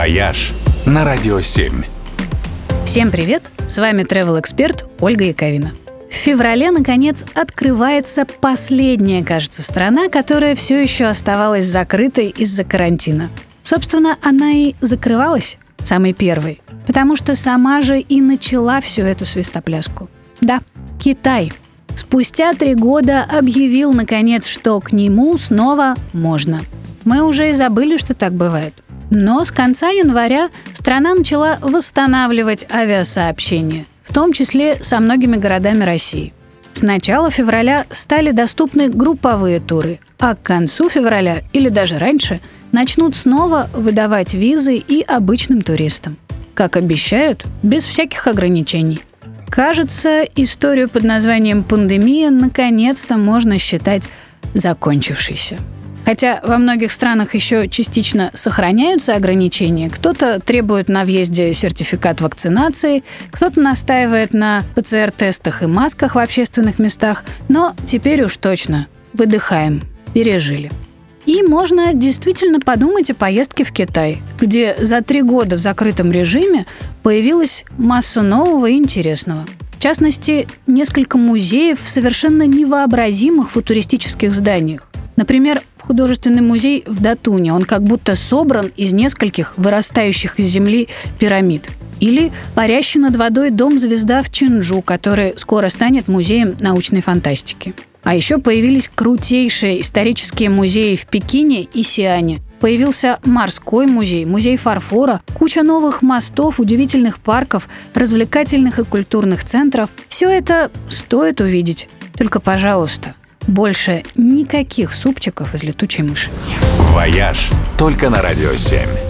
«Вояж» на Радио 7. Всем привет! С вами travel эксперт Ольга Яковина. В феврале, наконец, открывается последняя, кажется, страна, которая все еще оставалась закрытой из-за карантина. Собственно, она и закрывалась самой первой, потому что сама же и начала всю эту свистопляску. Да, Китай. Спустя три года объявил, наконец, что к нему снова можно. Мы уже и забыли, что так бывает – но с конца января страна начала восстанавливать авиасообщение, в том числе со многими городами России. С начала февраля стали доступны групповые туры, а к концу февраля или даже раньше начнут снова выдавать визы и обычным туристам. Как обещают, без всяких ограничений. Кажется, историю под названием «пандемия» наконец-то можно считать закончившейся. Хотя во многих странах еще частично сохраняются ограничения. Кто-то требует на въезде сертификат вакцинации, кто-то настаивает на ПЦР-тестах и масках в общественных местах. Но теперь уж точно выдыхаем, пережили. И можно действительно подумать о поездке в Китай, где за три года в закрытом режиме появилась масса нового и интересного. В частности, несколько музеев в совершенно невообразимых футуристических зданиях. Например, художественный музей в Датуне. Он как будто собран из нескольких вырастающих из земли пирамид. Или парящий над водой дом-звезда в Чинджу, который скоро станет музеем научной фантастики. А еще появились крутейшие исторические музеи в Пекине и Сиане. Появился морской музей, музей фарфора, куча новых мостов, удивительных парков, развлекательных и культурных центров. Все это стоит увидеть. Только, пожалуйста, больше никаких супчиков из летучей мыши. «Вояж» только на «Радио 7».